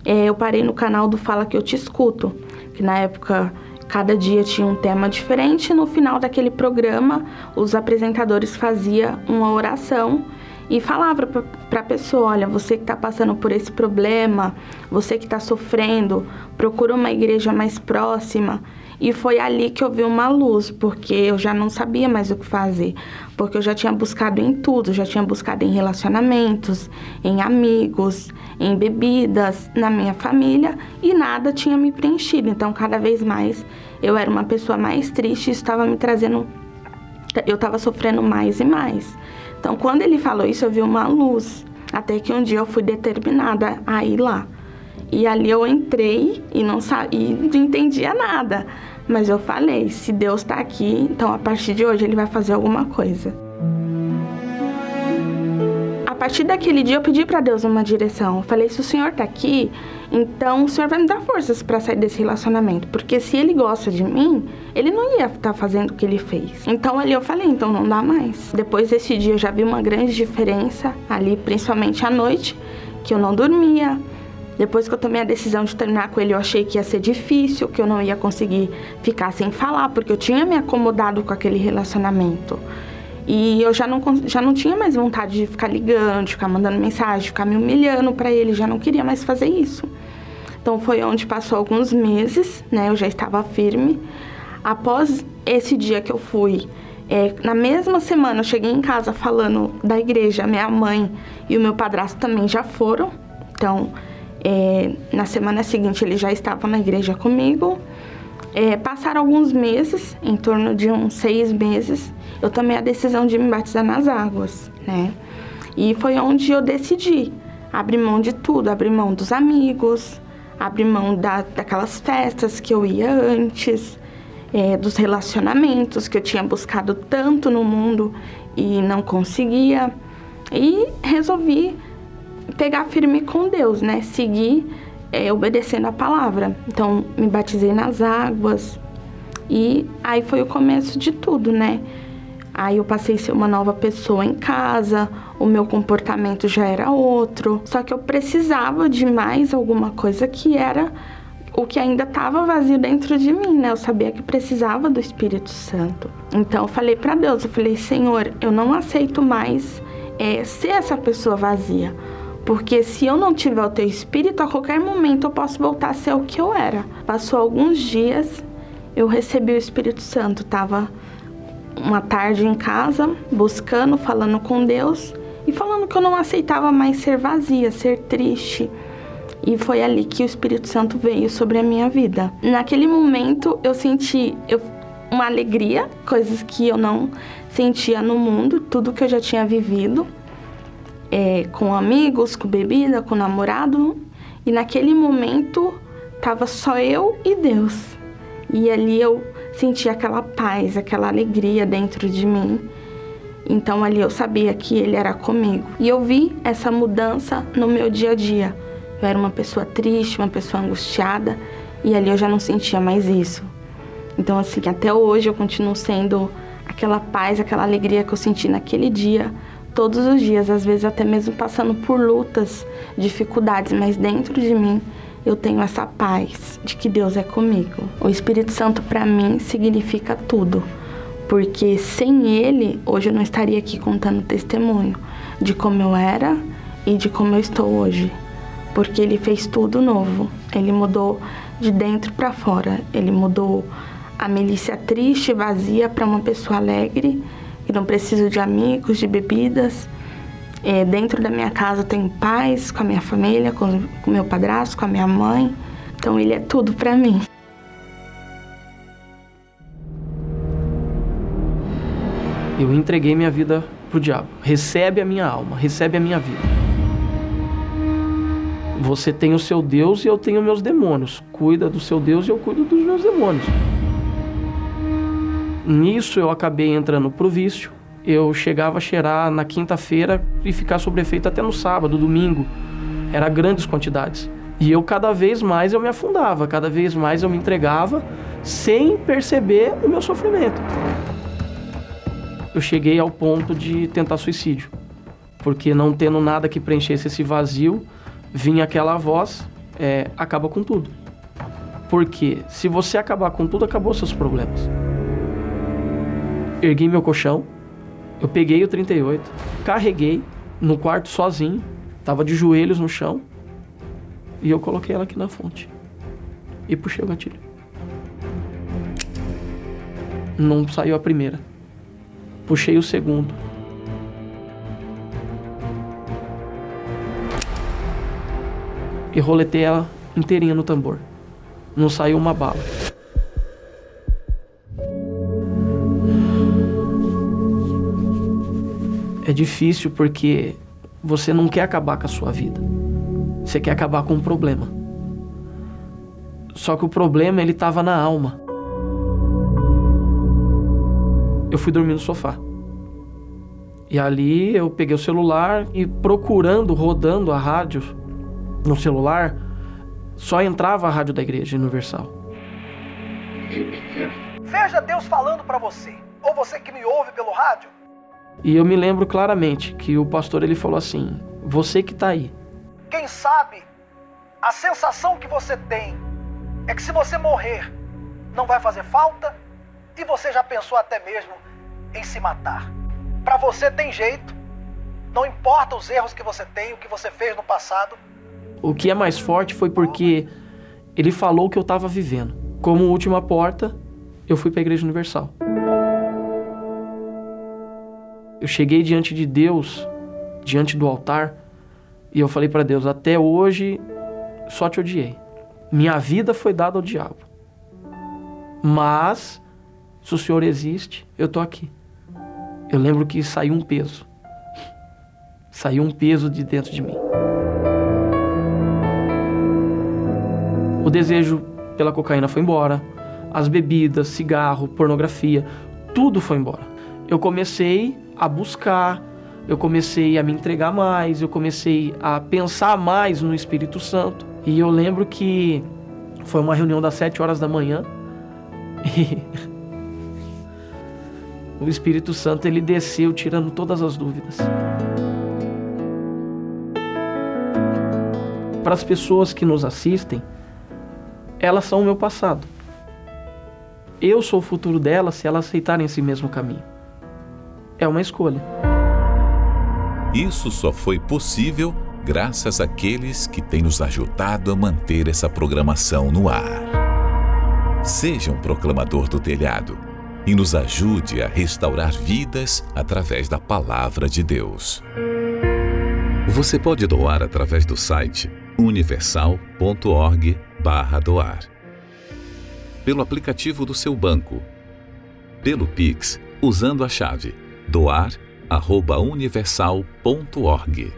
Speaker 7: É, eu parei no canal do Fala Que Eu Te Escuto, que na época Cada dia tinha um tema diferente. No final daquele programa, os apresentadores faziam uma oração e falava para a pessoa: olha, você que está passando por esse problema, você que está sofrendo, procura uma igreja mais próxima. E foi ali que eu vi uma luz, porque eu já não sabia mais o que fazer. Porque eu já tinha buscado em tudo, já tinha buscado em relacionamentos, em amigos, em bebidas, na minha família e nada tinha me preenchido. Então, cada vez mais eu era uma pessoa mais triste, estava me trazendo. Eu estava sofrendo mais e mais. Então, quando ele falou isso, eu vi uma luz. Até que um dia eu fui determinada a ir lá. E ali eu entrei e não, e não entendia nada. Mas eu falei: se Deus está aqui, então a partir de hoje ele vai fazer alguma coisa. A partir daquele dia eu pedi para Deus uma direção. Eu falei: se o Senhor está aqui, então o Senhor vai me dar forças para sair desse relacionamento. Porque se ele gosta de mim, ele não ia estar tá fazendo o que ele fez. Então ali eu falei: então não dá mais. Depois desse dia eu já vi uma grande diferença ali, principalmente à noite, que eu não dormia depois que eu tomei a decisão de terminar com ele, eu achei que ia ser difícil, que eu não ia conseguir ficar sem falar, porque eu tinha me acomodado com aquele relacionamento. E eu já não, já não tinha mais vontade de ficar ligando, de ficar mandando mensagem, de ficar me humilhando para ele, já não queria mais fazer isso. Então foi onde passou alguns meses, né? Eu já estava firme. Após esse dia que eu fui, é, na mesma semana eu cheguei em casa falando da igreja, minha mãe e o meu padrasto também já foram. Então é, na semana seguinte ele já estava na igreja comigo. É, passaram alguns meses, em torno de uns seis meses, eu tomei a decisão de me batizar nas águas, né? E foi onde eu decidi abrir mão de tudo, abrir mão dos amigos, abrir mão da, daquelas festas que eu ia antes, é, dos relacionamentos que eu tinha buscado tanto no mundo e não conseguia. E resolvi pegar firme com Deus, né? Seguir é, obedecendo a palavra. Então, me batizei nas águas e aí foi o começo de tudo, né? Aí eu passei a ser uma nova pessoa em casa, o meu comportamento já era outro. Só que eu precisava de mais alguma coisa que era o que ainda estava vazio dentro de mim, né? Eu sabia que precisava do Espírito Santo. Então eu falei para Deus, eu falei, Senhor, eu não aceito mais é, ser essa pessoa vazia. Porque se eu não tiver o teu espírito, a qualquer momento eu posso voltar a ser o que eu era. Passou alguns dias, eu recebi o Espírito Santo. Tava uma tarde em casa, buscando, falando com Deus e falando que eu não aceitava mais ser vazia, ser triste. E foi ali que o Espírito Santo veio sobre a minha vida. Naquele momento eu senti eu, uma alegria, coisas que eu não sentia no mundo, tudo que eu já tinha vivido é, com amigos, com bebida, com namorado. E naquele momento tava só eu e Deus. E ali eu senti aquela paz, aquela alegria dentro de mim. Então ali eu sabia que ele era comigo. E eu vi essa mudança no meu dia a dia. Eu era uma pessoa triste, uma pessoa angustiada, e ali eu já não sentia mais isso. Então assim, até hoje eu continuo sendo aquela paz, aquela alegria que eu senti naquele dia, todos os dias, às vezes até mesmo passando por lutas, dificuldades, mas dentro de mim eu tenho essa paz de que Deus é comigo. O Espírito Santo para mim significa tudo, porque sem ele hoje eu não estaria aqui contando testemunho de como eu era e de como eu estou hoje, porque ele fez tudo novo. Ele mudou de dentro para fora. Ele mudou a milícia triste, vazia para uma pessoa alegre, que não preciso de amigos, de bebidas, é, dentro da minha casa eu tenho paz com a minha família, com o meu padrasto, com a minha mãe. Então ele é tudo para mim.
Speaker 8: Eu entreguei minha vida pro diabo. Recebe a minha alma, recebe a minha vida. Você tem o seu Deus e eu tenho meus demônios. Cuida do seu Deus e eu cuido dos meus demônios. Nisso eu acabei entrando pro vício, eu chegava a cheirar na quinta-feira e ficar sobre efeito até no sábado, domingo. Era grandes quantidades. E eu cada vez mais eu me afundava, cada vez mais eu me entregava sem perceber o meu sofrimento. Eu cheguei ao ponto de tentar suicídio, porque não tendo nada que preenchesse esse vazio, vinha aquela voz, é, acaba com tudo. Porque se você acabar com tudo, acabou seus problemas. Ergui meu colchão, eu peguei o 38, carreguei no quarto sozinho, tava de joelhos no chão e eu coloquei ela aqui na fonte e puxei o gatilho. Não saiu a primeira. Puxei o segundo. E roletei ela inteirinha no tambor. Não saiu uma bala. É difícil porque você não quer acabar com a sua vida. Você quer acabar com um problema. Só que o problema ele estava na alma. Eu fui dormir no sofá. E ali eu peguei o celular e procurando, rodando a rádio no celular, só entrava a rádio da Igreja Universal.
Speaker 9: Seja Deus falando para você, ou você que me ouve pelo rádio,
Speaker 8: e eu me lembro claramente que o pastor ele falou assim: "Você que está aí.
Speaker 9: Quem sabe a sensação que você tem é que se você morrer não vai fazer falta e você já pensou até mesmo em se matar. Para você tem jeito. Não importa os erros que você tem, o que você fez no passado.
Speaker 8: O que é mais forte foi porque ele falou que eu estava vivendo. Como última porta, eu fui para a Igreja Universal. Eu cheguei diante de Deus, diante do altar, e eu falei para Deus: até hoje só te odiei. Minha vida foi dada ao diabo. Mas, se o Senhor existe, eu tô aqui. Eu lembro que saiu um peso. Saiu um peso de dentro de mim. O desejo pela cocaína foi embora. As bebidas, cigarro, pornografia, tudo foi embora. Eu comecei a buscar, eu comecei a me entregar mais, eu comecei a pensar mais no Espírito Santo. E eu lembro que foi uma reunião das sete horas da manhã e o Espírito Santo ele desceu tirando todas as dúvidas. Para as pessoas que nos assistem, elas são o meu passado. Eu sou o futuro delas se elas aceitarem esse mesmo caminho é uma escolha.
Speaker 10: Isso só foi possível graças àqueles que têm nos ajudado a manter essa programação no ar. Seja um proclamador do telhado e nos ajude a restaurar vidas através da palavra de Deus. Você pode doar através do site universal.org/doar, pelo aplicativo do seu banco, pelo Pix usando a chave doar@universal.org.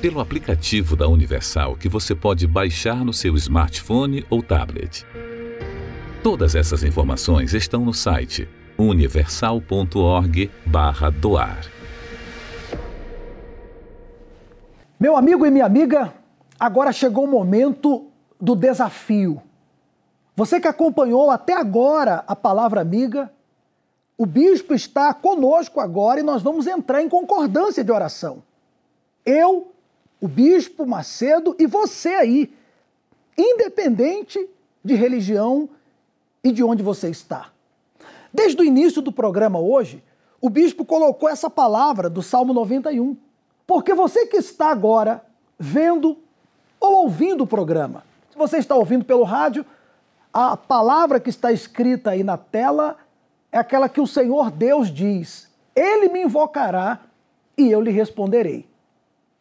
Speaker 10: Pelo aplicativo da Universal que você pode baixar no seu smartphone ou tablet. Todas essas informações estão no site universal.org/doar.
Speaker 11: Meu amigo e minha amiga, agora chegou o momento do desafio. Você que acompanhou até agora a palavra amiga, o bispo está conosco agora e nós vamos entrar em concordância de oração. Eu, o bispo Macedo e você aí, independente de religião e de onde você está. Desde o início do programa hoje, o bispo colocou essa palavra do Salmo 91. Porque você que está agora vendo ou ouvindo o programa, se você está ouvindo pelo rádio, a palavra que está escrita aí na tela é aquela que o Senhor Deus diz: Ele me invocará e eu lhe responderei.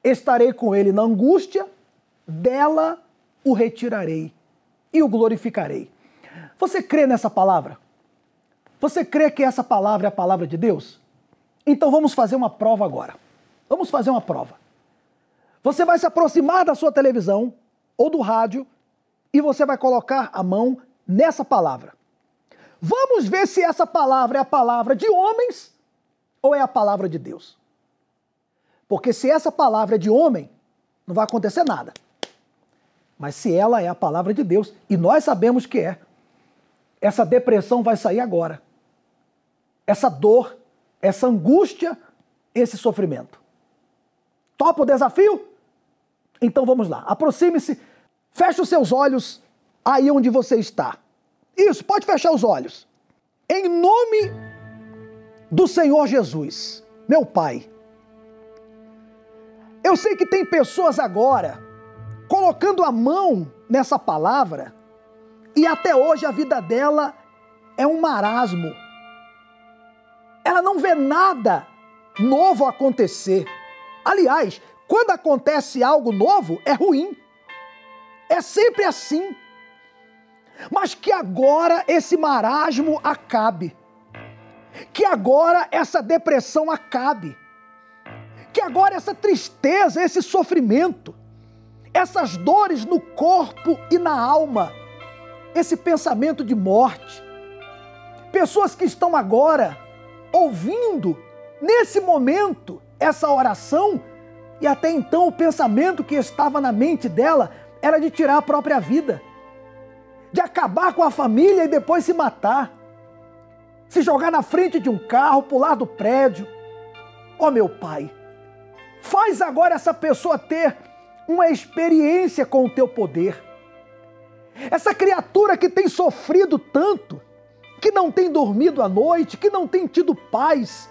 Speaker 11: Estarei com ele na angústia, dela o retirarei e o glorificarei. Você crê nessa palavra? Você crê que essa palavra é a palavra de Deus? Então vamos fazer uma prova agora. Vamos fazer uma prova. Você vai se aproximar da sua televisão ou do rádio e você vai colocar a mão nessa palavra. Vamos ver se essa palavra é a palavra de homens ou é a palavra de Deus. Porque se essa palavra é de homem, não vai acontecer nada. Mas se ela é a palavra de Deus, e nós sabemos que é, essa depressão vai sair agora. Essa dor, essa angústia, esse sofrimento. Topa o desafio? Então vamos lá. Aproxime-se, feche os seus olhos aí onde você está. Isso, pode fechar os olhos. Em nome do Senhor Jesus, meu Pai. Eu sei que tem pessoas agora colocando a mão nessa palavra e até hoje a vida dela é um marasmo. Ela não vê nada novo acontecer. Aliás, quando acontece algo novo, é ruim. É sempre assim. Mas que agora esse marasmo acabe. Que agora essa depressão acabe. Que agora essa tristeza, esse sofrimento, essas dores no corpo e na alma, esse pensamento de morte. Pessoas que estão agora ouvindo, nesse momento, essa oração, e até então o pensamento que estava na mente dela era de tirar a própria vida, de acabar com a família e depois se matar, se jogar na frente de um carro, pular do prédio. Ó oh, meu Pai, faz agora essa pessoa ter uma experiência com o teu poder. Essa criatura que tem sofrido tanto, que não tem dormido à noite, que não tem tido paz,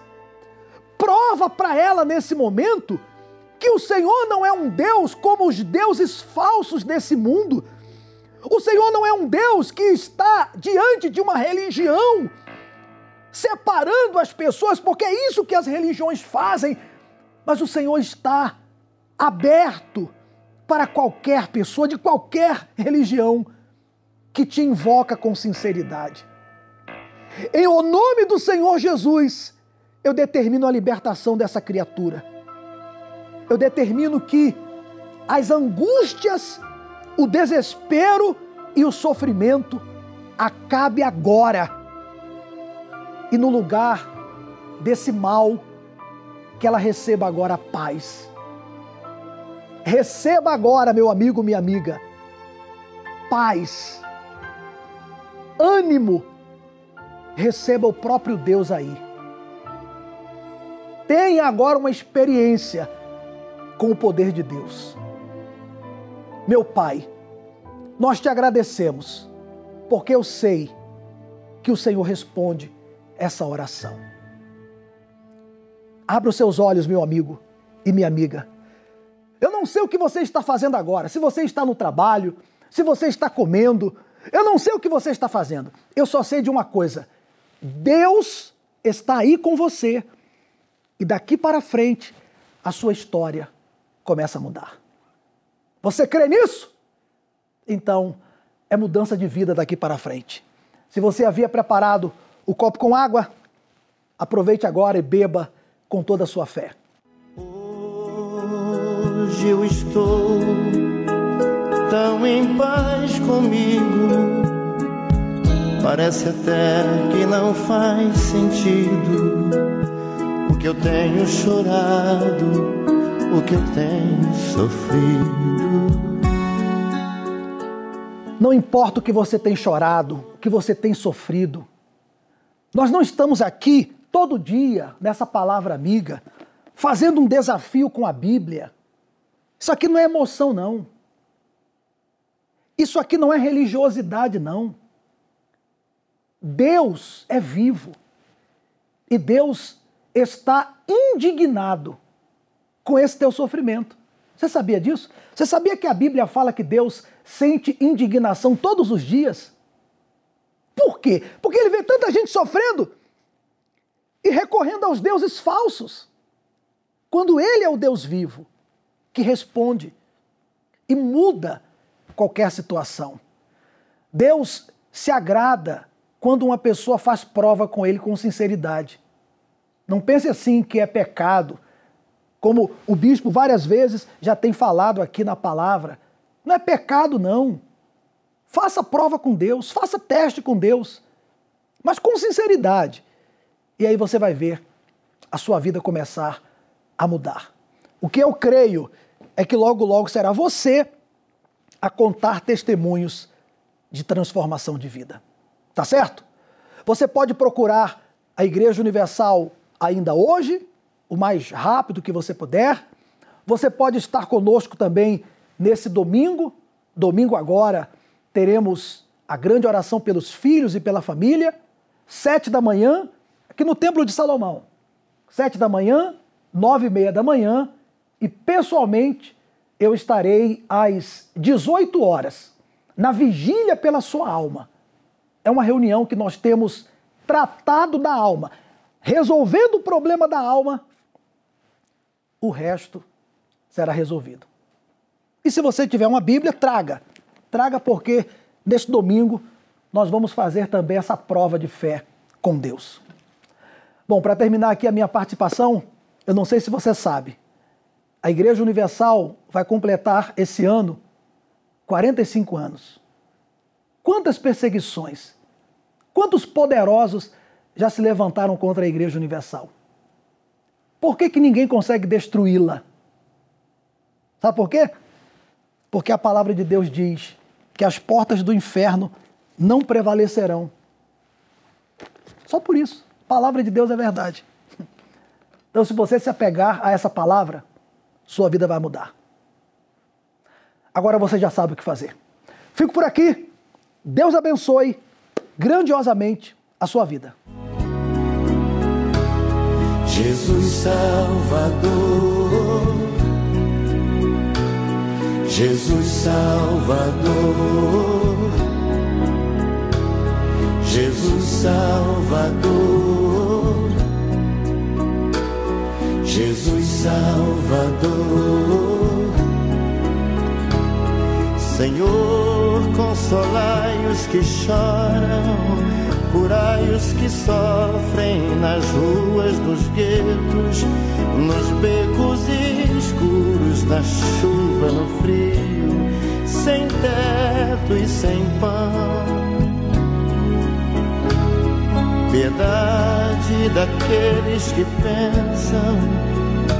Speaker 11: prova para ela nesse momento que o Senhor não é um Deus como os deuses falsos desse mundo. O Senhor não é um Deus que está diante de uma religião, separando as pessoas, porque é isso que as religiões fazem. Mas o Senhor está aberto para qualquer pessoa de qualquer religião que te invoca com sinceridade. Em o nome do Senhor Jesus, eu determino a libertação dessa criatura. Eu determino que as angústias, o desespero e o sofrimento acabe agora. E no lugar desse mal, que ela receba agora a paz Receba agora, meu amigo, minha amiga, paz, ânimo. Receba o próprio Deus aí. Tenha agora uma experiência com o poder de Deus. Meu Pai, nós te agradecemos, porque eu sei que o Senhor responde essa oração. Abra os seus olhos, meu amigo e minha amiga eu não sei o que você está fazendo agora, se você está no trabalho, se você está comendo, eu não sei o que você está fazendo. Eu só sei de uma coisa: Deus está aí com você. E daqui para frente, a sua história começa a mudar. Você crê nisso? Então, é mudança de vida daqui para frente. Se você havia preparado o copo com água, aproveite agora e beba com toda a sua fé
Speaker 12: hoje eu estou tão em paz comigo.
Speaker 4: Parece até que não faz sentido o que eu tenho chorado, o que eu tenho sofrido.
Speaker 11: Não importa o que você tem chorado, o que você tem sofrido. Nós não estamos aqui todo dia nessa palavra amiga, fazendo um desafio com a Bíblia. Isso aqui não é emoção, não. Isso aqui não é religiosidade, não. Deus é vivo. E Deus está indignado com esse teu sofrimento. Você sabia disso? Você sabia que a Bíblia fala que Deus sente indignação todos os dias? Por quê? Porque ele vê tanta gente sofrendo e recorrendo aos deuses falsos. Quando ele é o Deus vivo que responde e muda qualquer situação. Deus se agrada quando uma pessoa faz prova com ele com sinceridade. Não pense assim que é pecado, como o bispo várias vezes já tem falado aqui na palavra. Não é pecado, não. Faça prova com Deus, faça teste com Deus, mas com sinceridade. E aí você vai ver a sua vida começar a mudar. O que eu creio é que logo, logo será você a contar testemunhos de transformação de vida. Tá certo? Você pode procurar a Igreja Universal ainda hoje, o mais rápido que você puder. Você pode estar conosco também nesse domingo. Domingo agora teremos a grande oração pelos filhos e pela família, sete da manhã, aqui no Templo de Salomão. Sete da manhã, nove e meia da manhã, e pessoalmente eu estarei às 18 horas, na vigília pela sua alma. É uma reunião que nós temos tratado da alma, resolvendo o problema da alma, o resto será resolvido. E se você tiver uma Bíblia, traga. Traga porque neste domingo nós vamos fazer também essa prova de fé com Deus. Bom, para terminar aqui a minha participação, eu não sei se você sabe, a Igreja Universal vai completar esse ano 45 anos. Quantas perseguições, quantos poderosos já se levantaram contra a Igreja Universal? Por que, que ninguém consegue destruí-la? Sabe por quê? Porque a palavra de Deus diz que as portas do inferno não prevalecerão. Só por isso. A palavra de Deus é verdade. Então, se você se apegar a essa palavra, sua vida vai mudar. Agora você já sabe o que fazer. Fico por aqui. Deus abençoe grandiosamente a sua vida.
Speaker 4: Jesus Salvador, Jesus Salvador, Jesus Salvador, Jesus Salvador. Senhor, consolai os que choram curai os que sofrem nas ruas dos guetos, nos becos escuros, na chuva, no frio, sem teto e sem pão. Piedade daqueles que pensam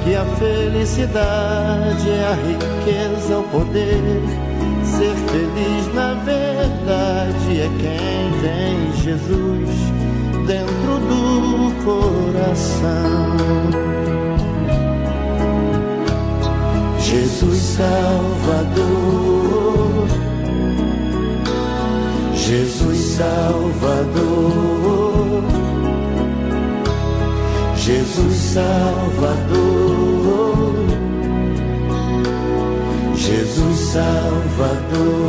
Speaker 4: que a felicidade é a riqueza, o poder Ser feliz na verdade é quem tem Jesus dentro do coração. Jesus Salvador, Jesus Salvador, Jesus Salvador. Jesus Salvador.